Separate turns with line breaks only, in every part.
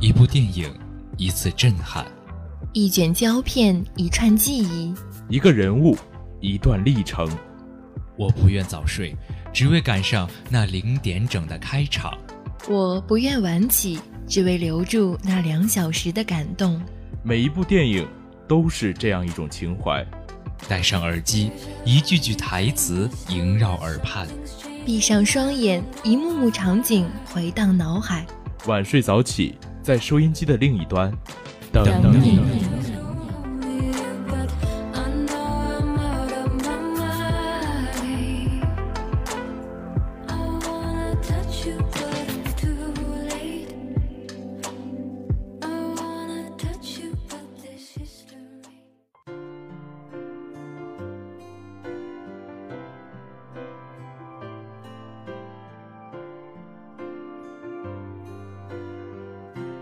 一部电影，一次震撼；
一卷胶片，一串记忆；
一个人物，一段历程。
我不愿早睡，只为赶上那零点整的开场；
我不愿晚起，只为留住那两小时的感动。
每一部电影都是这样一种情怀。
戴上耳机，一句句台词萦绕耳畔；
闭上双眼，一幕幕场景回荡脑海。
晚睡早起。在收音机的另一端，
等你。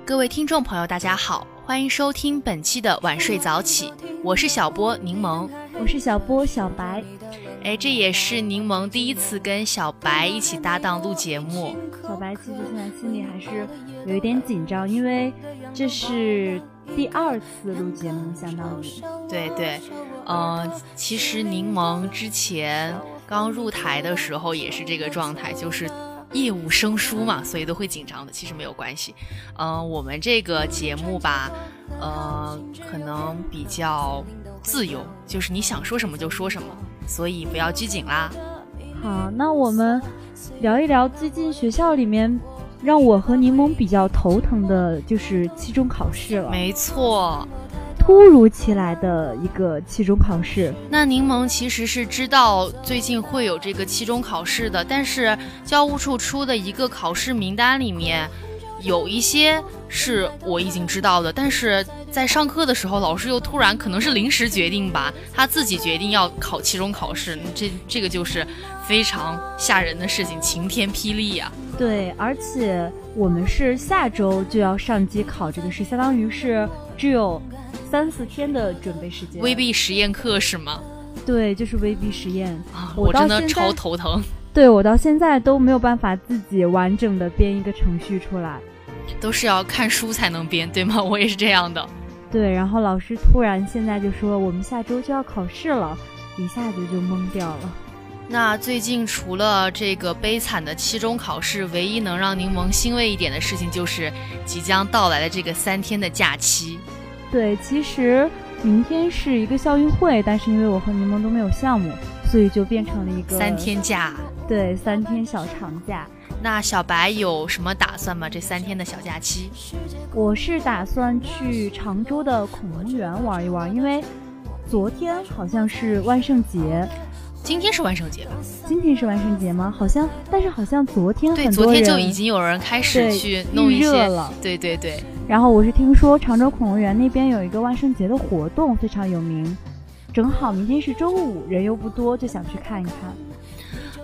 各位听众朋友，大家好，欢迎收听本期的晚睡早起，我是小波柠檬，
我是小波小白，
哎，这也是柠檬第一次跟小白一起搭档录节目。
小白其实现在心里还是有一点紧张，因为这是第二次录节目，相当于。
对对，嗯，其实柠檬之前刚入台的时候也是这个状态，就是。业务生疏嘛，所以都会紧张的。其实没有关系，嗯，我们这个节目吧，呃，可能比较自由，就是你想说什么就说什么，所以不要拘谨啦。
好，那我们聊一聊最近学校里面让我和柠檬比较头疼的就是期中考试了。
没错。
突如其来的一个期中考试，
那柠檬其实是知道最近会有这个期中考试的，但是教务处出的一个考试名单里面，有一些是我已经知道的，但是在上课的时候，老师又突然可能是临时决定吧，他自己决定要考期中考试，这这个就是非常吓人的事情，晴天霹雳呀！
对，而且我们是下周就要上机考这个试，相当于是只有。三四天的准备时间，
微闭实验课是吗？
对，就是微闭实验
啊！我真的超头疼。
对我到现在都没有办法自己完整的编一个程序出来，
都是要看书才能编，对吗？我也是这样的。
对，然后老师突然现在就说我们下周就要考试了，一下子就懵掉了。
那最近除了这个悲惨的期中考试，唯一能让柠檬欣慰一点的事情就是即将到来的这个三天的假期。
对，其实明天是一个校运会，但是因为我和柠檬都没有项目，所以就变成了一个
三天假。
对，三天小长假。
那小白有什么打算吗？这三天的小假期？
我是打算去常州的恐龙园玩一玩，因为昨天好像是万圣节。
今天是万圣节吧？
今天是万圣节吗？好像，但是好像昨天
对，昨天就已经有人开始去弄一些
了。
对对对。
然后我是听说常州恐龙园那边有一个万圣节的活动非常有名，正好明天是周五，人又不多，就想去看一看。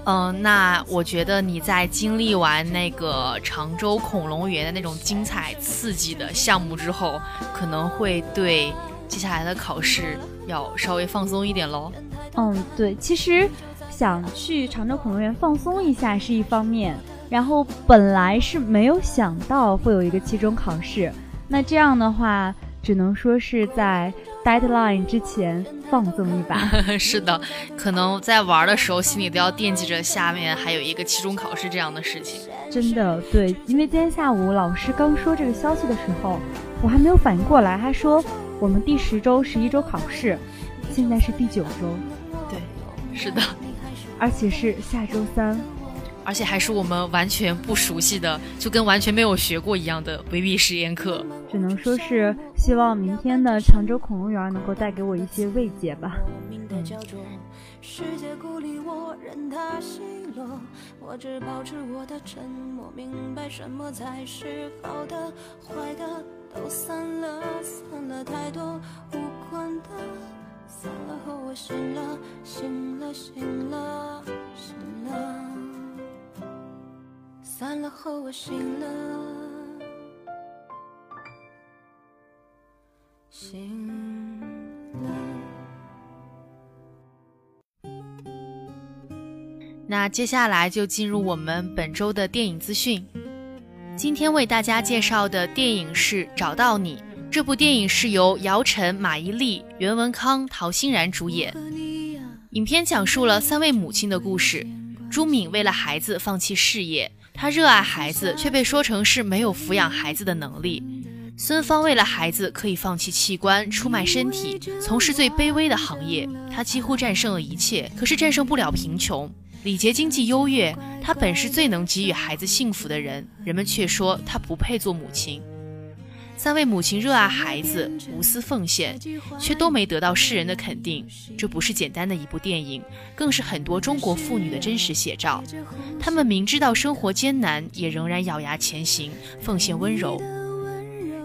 嗯，那我觉得你在经历完那个常州恐龙园的那种精彩刺激的项目之后，可能会对接下来的考试要稍微放松一点喽。
嗯，对，其实想去常州恐龙园放松一下是一方面，然后本来是没有想到会有一个期中考试，那这样的话，只能说是在 deadline 之前放纵一把。
是的，可能在玩的时候心里都要惦记着下面还有一个期中考试这样的事情。
真的，对，因为今天下午老师刚说这个消息的时候，我还没有反应过来，他说我们第十周十一周考试，现在是第九周。
对是的，
而且是下周三，
而且还是我们完全不熟悉的，就跟完全没有学过一样的微闭实验课。
只能说是希望明天的常州恐龙园能够带给我一些慰藉吧。世界孤立我，任它奚落，我只保持我的沉默，明白什么才是好的，坏的都散了，散了太多无关的。散了后我醒了，醒了醒了醒了。散了后我醒了，醒了。
那接下来就进入我们本周的电影资讯。今天为大家介绍的电影是《找到你》。这部电影是由姚晨、马伊琍、袁文康、陶欣然主演。影片讲述了三位母亲的故事。朱敏为了孩子放弃事业，她热爱孩子，却被说成是没有抚养孩子的能力。孙芳为了孩子可以放弃器官，出卖身体，从事最卑微的行业，她几乎战胜了一切，可是战胜不了贫穷。李杰经济优越，他本是最能给予孩子幸福的人，人们却说他不配做母亲。三位母亲热爱孩子，无私奉献，却都没得到世人的肯定。这不是简单的一部电影，更是很多中国妇女的真实写照。她们明知道生活艰难，也仍然咬牙前行，奉献温柔。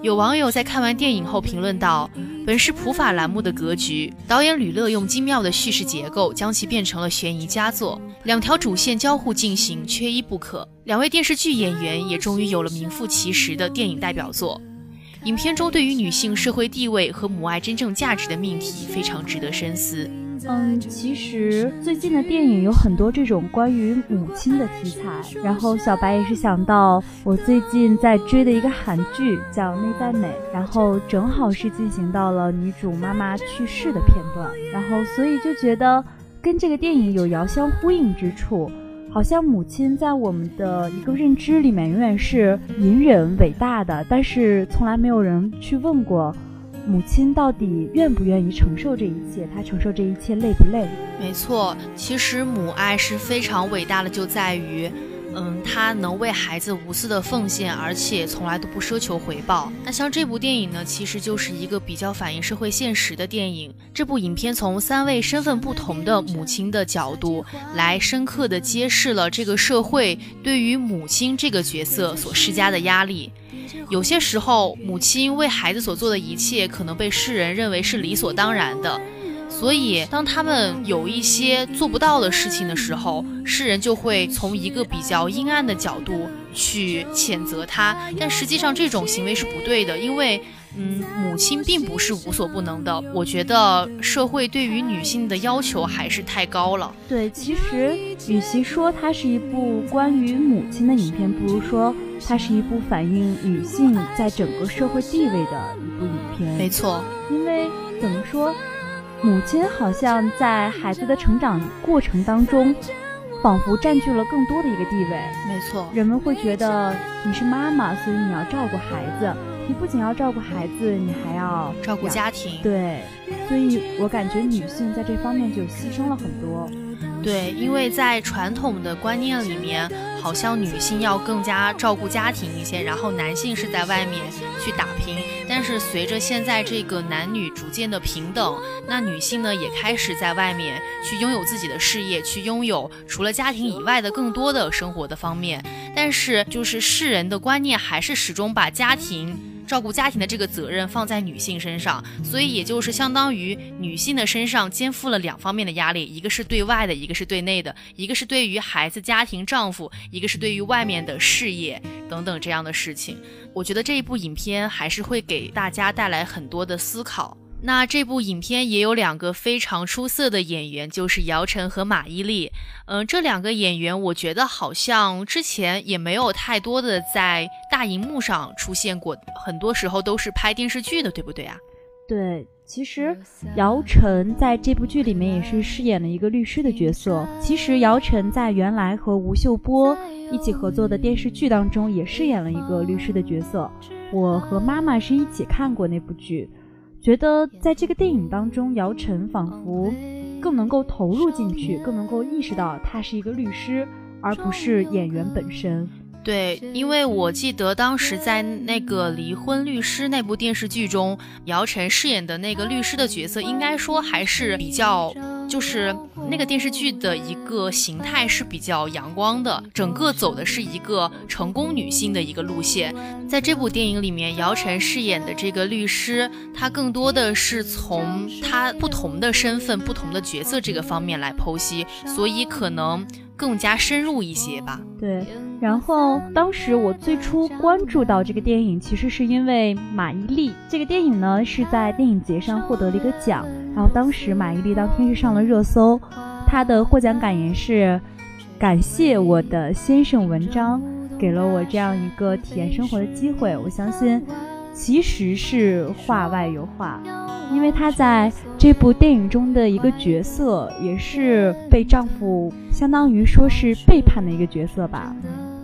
有网友在看完电影后评论道：“本是普法栏目的格局，导演吕乐用精妙的叙事结构将其变成了悬疑佳作。两条主线交互进行，缺一不可。两位电视剧演员也终于有了名副其实的电影代表作。”影片中对于女性社会地位和母爱真正价值的命题非常值得深思。
嗯，其实最近的电影有很多这种关于母亲的题材，然后小白也是想到我最近在追的一个韩剧叫《内在美》，然后正好是进行到了女主妈妈去世的片段，然后所以就觉得跟这个电影有遥相呼应之处。好像母亲在我们的一个认知里面永远是隐忍伟大的，但是从来没有人去问过，母亲到底愿不愿意承受这一切？她承受这一切累不累？
没错，其实母爱是非常伟大的，就在于。嗯，他能为孩子无私的奉献，而且从来都不奢求回报。那像这部电影呢，其实就是一个比较反映社会现实的电影。这部影片从三位身份不同的母亲的角度，来深刻的揭示了这个社会对于母亲这个角色所施加的压力。有些时候，母亲为孩子所做的一切，可能被世人认为是理所当然的。所以，当他们有一些做不到的事情的时候，世人就会从一个比较阴暗的角度去谴责他。但实际上，这种行为是不对的，因为，嗯，母亲并不是无所不能的。我觉得社会对于女性的要求还是太高了。
对，其实与其说它是一部关于母亲的影片，不如说它是一部反映女性在整个社会地位的一部影片。
没错，
因为怎么说？母亲好像在孩子的成长过程当中，仿佛占据了更多的一个地位。
没错，
人们会觉得你是妈妈，所以你要照顾孩子。你不仅要照顾孩子，你还要
照顾家庭。
对，所以我感觉女性在这方面就牺牲了很多。
对，因为在传统的观念里面，好像女性要更加照顾家庭一些，然后男性是在外面去打拼。但是随着现在这个男女逐渐的平等，那女性呢也开始在外面去拥有自己的事业，去拥有除了家庭以外的更多的生活的方面。但是就是世人的观念还是始终把家庭。照顾家庭的这个责任放在女性身上，所以也就是相当于女性的身上肩负了两方面的压力，一个是对外的，一个是对内的，一个是对于孩子、家庭、丈夫，一个是对于外面的事业等等这样的事情。我觉得这一部影片还是会给大家带来很多的思考。那这部影片也有两个非常出色的演员，就是姚晨和马伊琍。嗯，这两个演员，我觉得好像之前也没有太多的在大荧幕上出现过，很多时候都是拍电视剧的，对不对啊？
对，其实姚晨在这部剧里面也是饰演了一个律师的角色。其实姚晨在原来和吴秀波一起合作的电视剧当中也饰演了一个律师的角色。我和妈妈是一起看过那部剧。觉得在这个电影当中，姚晨仿佛更能够投入进去，更能够意识到她是一个律师，而不是演员本身。
对，因为我记得当时在那个《离婚律师》那部电视剧中，姚晨饰演的那个律师的角色，应该说还是比较。就是那个电视剧的一个形态是比较阳光的，整个走的是一个成功女性的一个路线。在这部电影里面，姚晨饰演的这个律师，她更多的是从她不同的身份、不同的角色这个方面来剖析，所以可能更加深入一些吧。
对。然后当时我最初关注到这个电影，其实是因为马伊琍。这个电影呢是在电影节上获得了一个奖，然后当时马伊琍当天是上了热搜，她的获奖感言是：感谢我的先生文章。给了我这样一个体验生活的机会。我相信，其实是话外有话，因为她在这部电影中的一个角色，也是被丈夫相当于说是背叛的一个角色吧。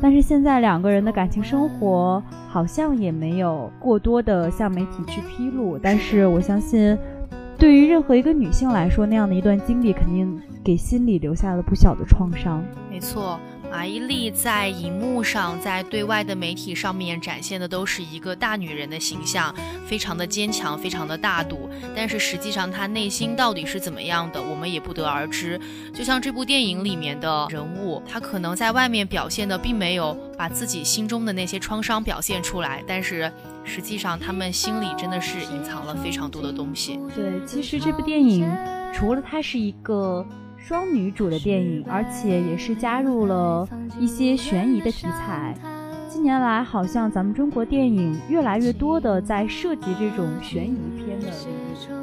但是现在两个人的感情生活好像也没有过多的向媒体去披露，但是我相信，对于任何一个女性来说，那样的一段经历肯定给心里留下了不小的创伤。
没错。马伊琍在荧幕上，在对外的媒体上面展现的都是一个大女人的形象，非常的坚强，非常的大度。但是实际上她内心到底是怎么样的，我们也不得而知。就像这部电影里面的人物，她可能在外面表现的并没有把自己心中的那些创伤表现出来，但是实际上他们心里真的是隐藏了非常多的东西。
对，其实这部电影除了它是一个。双女主的电影，而且也是加入了一些悬疑的题材。近年来，好像咱们中国电影越来越多的在涉及这种悬疑片的，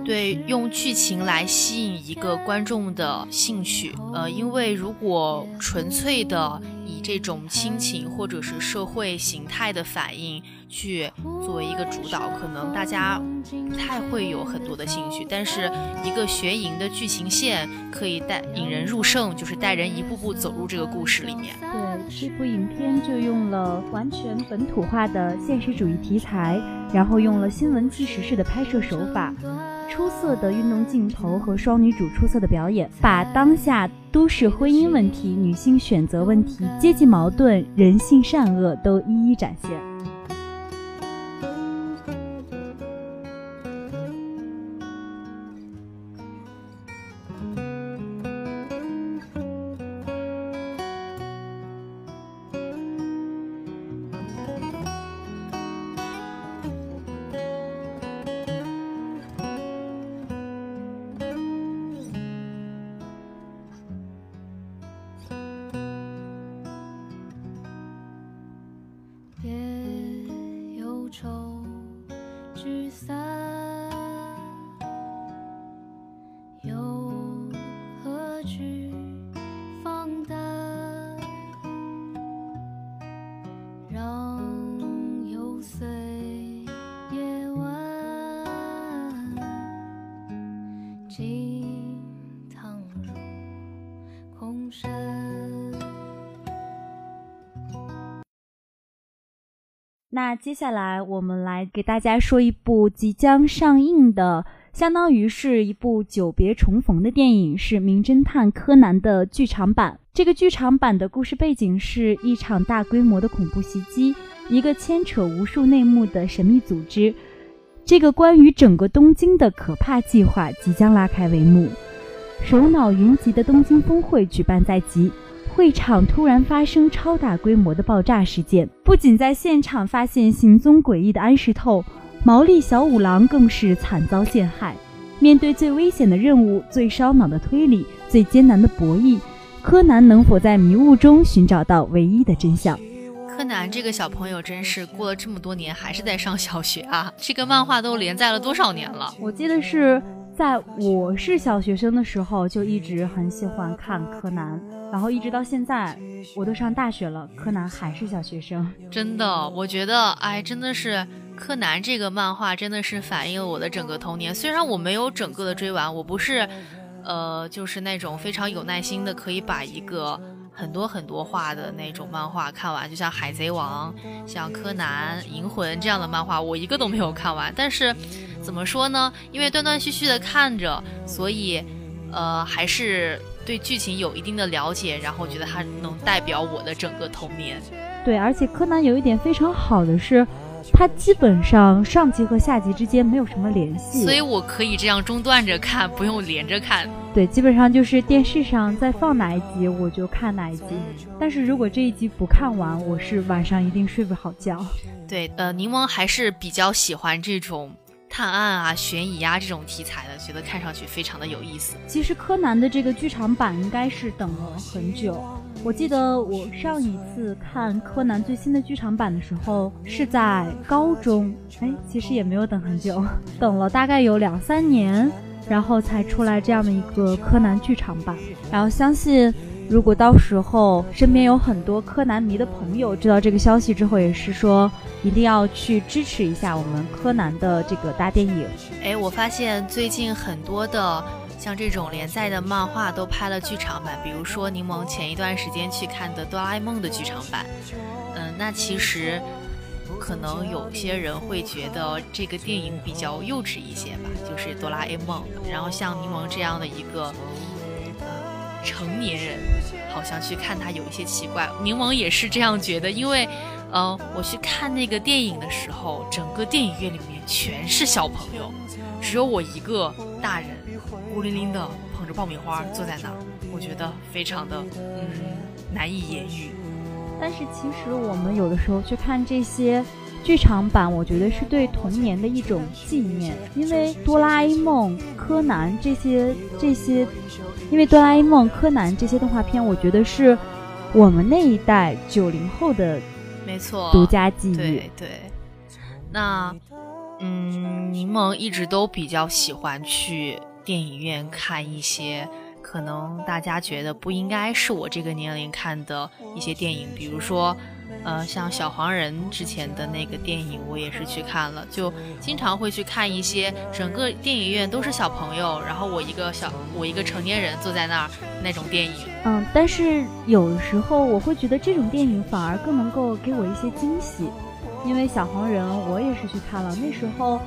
对，用剧情来吸引一个观众的兴趣。呃，因为如果纯粹的这种亲情或者是社会形态的反应。去作为一个主导，可能大家不太会有很多的兴趣，但是一个悬疑的剧情线可以带引人入胜，就是带人一步步走入这个故事里面。
对，这部影片就用了完全本土化的现实主义题材，然后用了新闻纪实式的拍摄手法，出色的运动镜头和双女主出色的表演，把当下都市婚姻问题、女性选择问题、阶级矛盾、人性善恶都一一展现。那接下来我们来给大家说一部即将上映的，相当于是一部久别重逢的电影，是《名侦探柯南》的剧场版。这个剧场版的故事背景是一场大规模的恐怖袭击，一个牵扯无数内幕的神秘组织。这个关于整个东京的可怕计划即将拉开帷幕，首脑云集的东京峰会举办在即。会场突然发生超大规模的爆炸事件，不仅在现场发现行踪诡异的安石透，毛利小五郎更是惨遭陷害。面对最危险的任务、最烧脑的推理、最艰难的博弈，柯南能否在迷雾中寻找到唯一的真相？
柯南这个小朋友真是过了这么多年还是在上小学啊！这个漫画都连载了多少年了？
我记得是。在我是小学生的时候，就一直很喜欢看柯南，然后一直到现在，我都上大学了，柯南还是小学生。
真的，我觉得，哎，真的是柯南这个漫画真的是反映了我的整个童年。虽然我没有整个的追完，我不是，呃，就是那种非常有耐心的可以把一个很多很多话的那种漫画看完，就像海贼王、像柯南、银魂这样的漫画，我一个都没有看完，但是。怎么说呢？因为断断续续的看着，所以，呃，还是对剧情有一定的了解，然后觉得它能代表我的整个童年。
对，而且柯南有一点非常好的是，它基本上上集和下集之间没有什么联系，
所以我可以这样中断着看，不用连着看。
对，基本上就是电视上在放哪一集我就看哪一集，但是如果这一集不看完，我是晚上一定睡不好觉。
对，呃，柠檬还是比较喜欢这种。探案啊、悬疑啊这种题材的，觉得看上去非常的有意思。
其实柯南的这个剧场版应该是等了很久。我记得我上一次看柯南最新的剧场版的时候是在高中，哎，其实也没有等很久，等了大概有两三年，然后才出来这样的一个柯南剧场版。然后相信如果到时候身边有很多柯南迷的朋友知道这个消息之后，也是说一定要去支持一下我们柯南的这个大电影。
哎，我发现最近很多的像这种连载的漫画都拍了剧场版，比如说柠檬前一段时间去看的《哆啦 A 梦》的剧场版。嗯，那其实可能有些人会觉得这个电影比较幼稚一些吧，就是《哆啦 A 梦》。然后像柠檬这样的一个。成年人好像去看它有一些奇怪，柠檬也是这样觉得，因为，呃，我去看那个电影的时候，整个电影院里面全是小朋友，只有我一个大人，孤零零的捧着爆米花坐在那儿，我觉得非常的嗯难以言喻。
但是其实我们有的时候去看这些。剧场版我觉得是对童年的一种纪念，因为哆啦 A 梦、柯南这些这些，因为哆啦 A 梦、柯南这些动画片，我觉得是我们那一代九零后的
没错
独家记忆。
对对，那嗯，柠檬一直都比较喜欢去电影院看一些可能大家觉得不应该是我这个年龄看的一些电影，比如说。呃，像小黄人之前的那个电影，我也是去看了，就经常会去看一些整个电影院都是小朋友，然后我一个小我一个成年人坐在那儿那种电影。
嗯，但是有时候我会觉得这种电影反而更能够给我一些惊喜，因为小黄人我也是去看了，那时候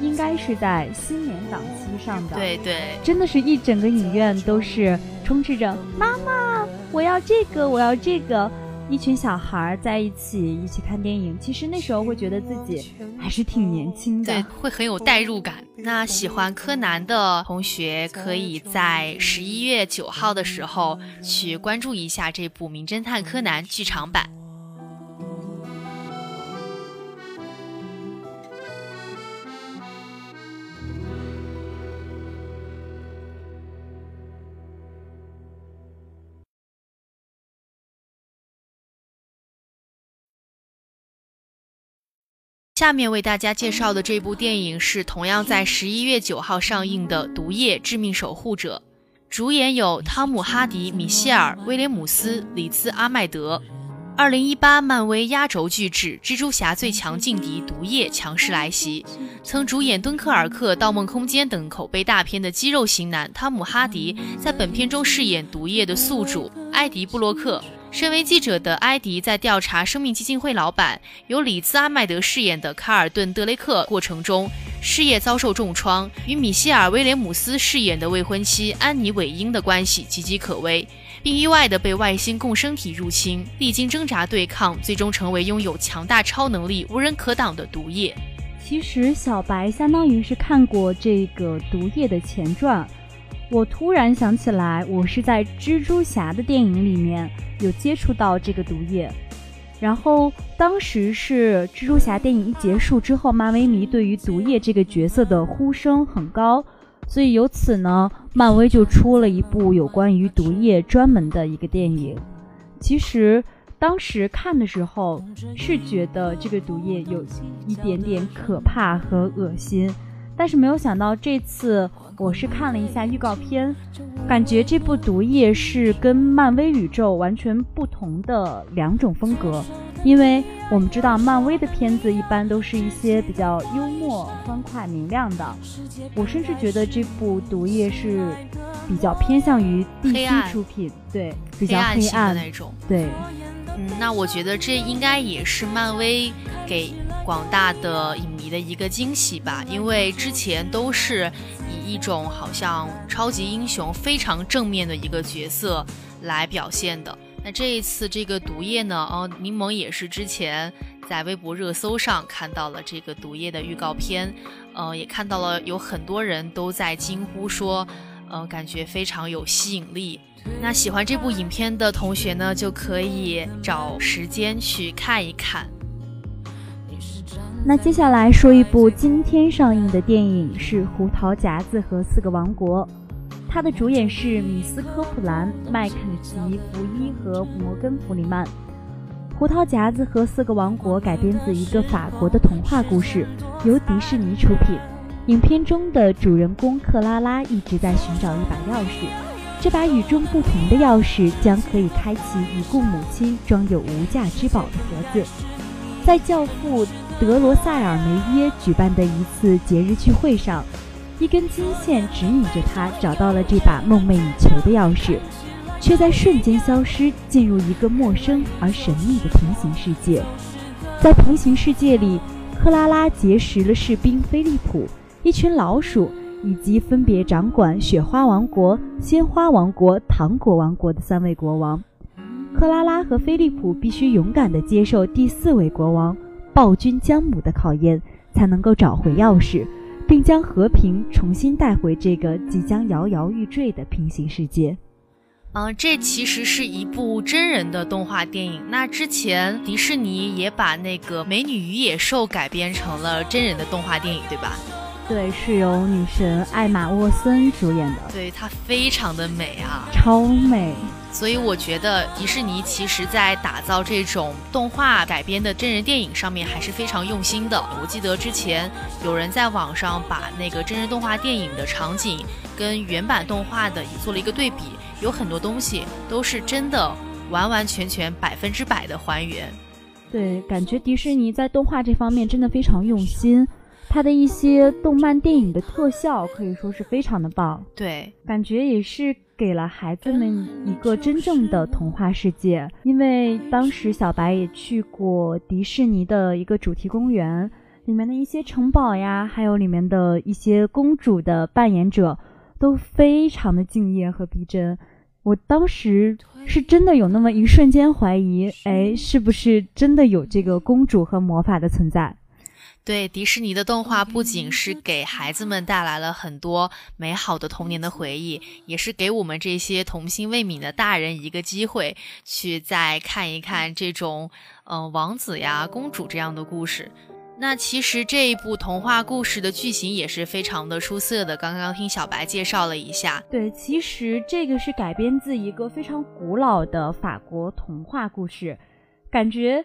应该是在新年档期上的，
对对，
真的是一整个影院都是充斥着妈妈，我要这个，我要这个。一群小孩在一起一起看电影，其实那时候会觉得自己还是挺年轻的，
对，会很有代入感。那喜欢柯南的同学，可以在十一月九号的时候去关注一下这部《名侦探柯南》剧场版。下面为大家介绍的这部电影是同样在 十一月九号上映的《毒液：致命守护者》，主演有汤姆·哈迪、米歇尔·威廉姆斯、里兹·阿麦德。二零一八漫威压轴巨制《蜘蛛侠：最强劲敌毒液》强势来袭，曾主演《敦刻尔克》《盗梦空间》等口碑大片的肌肉型男汤姆·哈迪，在本片中饰演毒液的宿主埃迪·布洛克。身为记者的埃迪在调查生命基金会老板由里兹·阿麦德饰演的卡尔顿·德雷克过程中，事业遭受重创，与米歇尔·威廉姆斯饰演的未婚妻安妮·韦因的关系岌岌可危，并意外的被外星共生体入侵，历经挣扎对抗，最终成为拥有强大超能力、无人可挡的毒液。
其实小白相当于是看过这个毒液的前传。我突然想起来，我是在蜘蛛侠的电影里面有接触到这个毒液，然后当时是蜘蛛侠电影一结束之后，漫威迷对于毒液这个角色的呼声很高，所以由此呢，漫威就出了一部有关于毒液专门的一个电影。其实当时看的时候是觉得这个毒液有一点点可怕和恶心，但是没有想到这次。我是看了一下预告片，感觉这部《毒液》是跟漫威宇宙完全不同的两种风格。因为我们知道漫威的片子一般都是一些比较幽默、欢快、明亮的，我甚至觉得这部《毒液》是比较偏向于 DC 出品，对，比较黑暗
的那种。
对，
嗯，那我觉得这应该也是漫威给广大的影的一个惊喜吧，因为之前都是以。一种好像超级英雄非常正面的一个角色来表现的。那这一次这个毒液呢？哦，柠檬也是之前在微博热搜上看到了这个毒液的预告片，呃，也看到了有很多人都在惊呼说，呃，感觉非常有吸引力。那喜欢这部影片的同学呢，就可以找时间去看一看。
那接下来说一部今天上映的电影是《胡桃夹子和四个王国》，它的主演是米斯科普兰、麦肯齐福伊和摩根弗里曼。《胡桃夹子和四个王国》改编自一个法国的童话故事，由迪士尼出品。影片中的主人公克拉拉一直在寻找一把钥匙，这把与众不同的钥匙将可以开启已故母亲装有无价之宝的盒子。在教父德罗塞尔梅耶举办的一次节日聚会上，一根金线指引着他找到了这把梦寐以求的钥匙，却在瞬间消失，进入一个陌生而神秘的平行世界。在平行世界里，克拉拉结识了士兵菲利普、一群老鼠，以及分别掌管雪花王国、鲜花王国、糖果王国的三位国王。克拉拉和菲利普必须勇敢地接受第四位国王暴君姜母的考验，才能够找回钥匙，并将和平重新带回这个即将摇摇欲坠的平行世界。
嗯，这其实是一部真人的动画电影。那之前迪士尼也把那个《美女与野兽》改编成了真人的动画电影，对吧？
对，是由女神艾玛沃森主演的。
对，她非常的美啊，
超美。
所以我觉得迪士尼其实在打造这种动画改编的真人电影上面还是非常用心的。我记得之前有人在网上把那个真人动画电影的场景跟原版动画的也做了一个对比。有很多东西都是真的，完完全全百分之百的还原。
对，感觉迪士尼在动画这方面真的非常用心，它的一些动漫电影的特效可以说是非常的棒。
对，
感觉也是给了孩子们一个真正的童话世界。因为当时小白也去过迪士尼的一个主题公园，里面的一些城堡呀，还有里面的一些公主的扮演者。都非常的敬业和逼真，我当时是真的有那么一瞬间怀疑，哎，是不是真的有这个公主和魔法的存在？
对，迪士尼的动画不仅是给孩子们带来了很多美好的童年的回忆，也是给我们这些童心未泯的大人一个机会，去再看一看这种，嗯，王子呀、公主这样的故事。那其实这一部童话故事的剧情也是非常的出色的。刚刚听小白介绍了一下，
对，其实这个是改编自一个非常古老的法国童话故事，感觉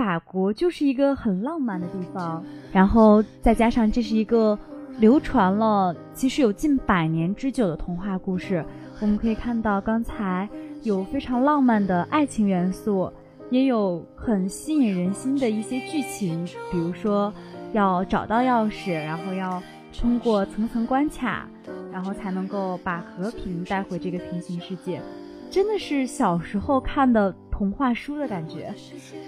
法国就是一个很浪漫的地方，然后再加上这是一个流传了其实有近百年之久的童话故事，我们可以看到刚才有非常浪漫的爱情元素。也有很吸引人心的一些剧情，比如说要找到钥匙，然后要通过层层关卡，然后才能够把和平带回这个平行世界。真的是小时候看的童话书的感觉。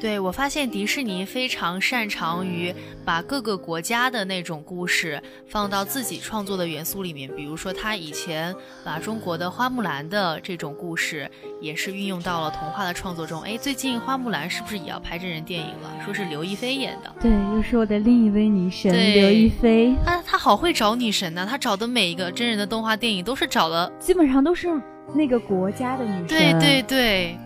对我发现迪士尼非常擅长于把各个国家的那种故事放到自己创作的元素里面，比如说他以前把中国的花木兰的这种故事也是运用到了童话的创作中。哎，最近花木兰是不是也要拍真人电影了？说是刘亦菲演的。
对，又是我的另一位女神刘亦菲。
她她好会找女神呢，她找的每一个真人的动画电影都是找的，
基本上都是。那个国家的女神，
对对对。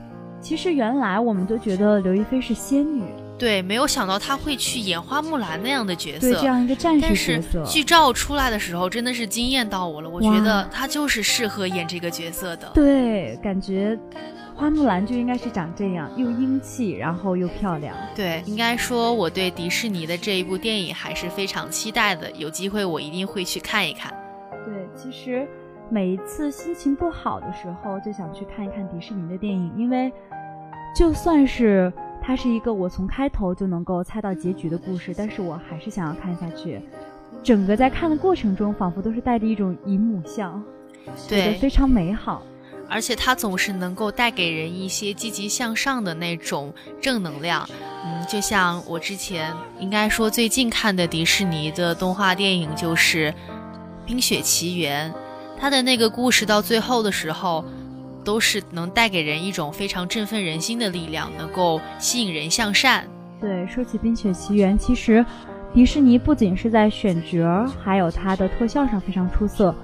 其实原来我们都觉得刘亦菲是仙女，
对，没有想到她会去演花木兰那样的角
色，对，这样一个战
士角色。剧照出来的时候，真的是惊艳到我了。我觉得她就是适合演这个角色的。
对，感觉花木兰就应该是长这样，又英气，然后又漂亮。
对，应该说我对迪士尼的这一部电影还是非常期待的，有机会我一定会去看一看。
对，其实。每一次心情不好的时候，就想去看一看迪士尼的电影，因为就算是它是一个我从开头就能够猜到结局的故事，但是我还是想要看下去。整个在看的过程中，仿佛都是带着一种姨母笑，
对，
非常美好。
而且它总是能够带给人一些积极向上的那种正能量。嗯，就像我之前应该说最近看的迪士尼的动画电影就是《冰雪奇缘》。他的那个故事到最后的时候，都是能带给人一种非常振奋人心的力量，能够吸引人向善。
对，说起《冰雪奇缘》，其实迪士尼不仅是在选角，还有它的特效上非常出色，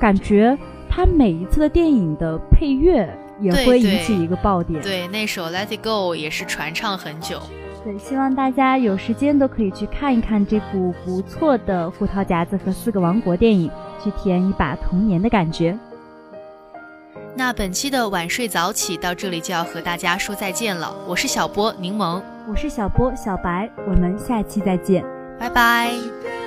感觉它每一次的电影的配乐也会引起一个爆点。
对，那首《Let It Go》也是传唱很久。
对，希望大家有时间都可以去看一看这部不错的《胡桃夹子和四个王国》电影，去体验一把童年的感觉。
那本期的晚睡早起到这里就要和大家说再见了。我是小波柠檬，
我是小波小白，我们下期再见，
拜拜。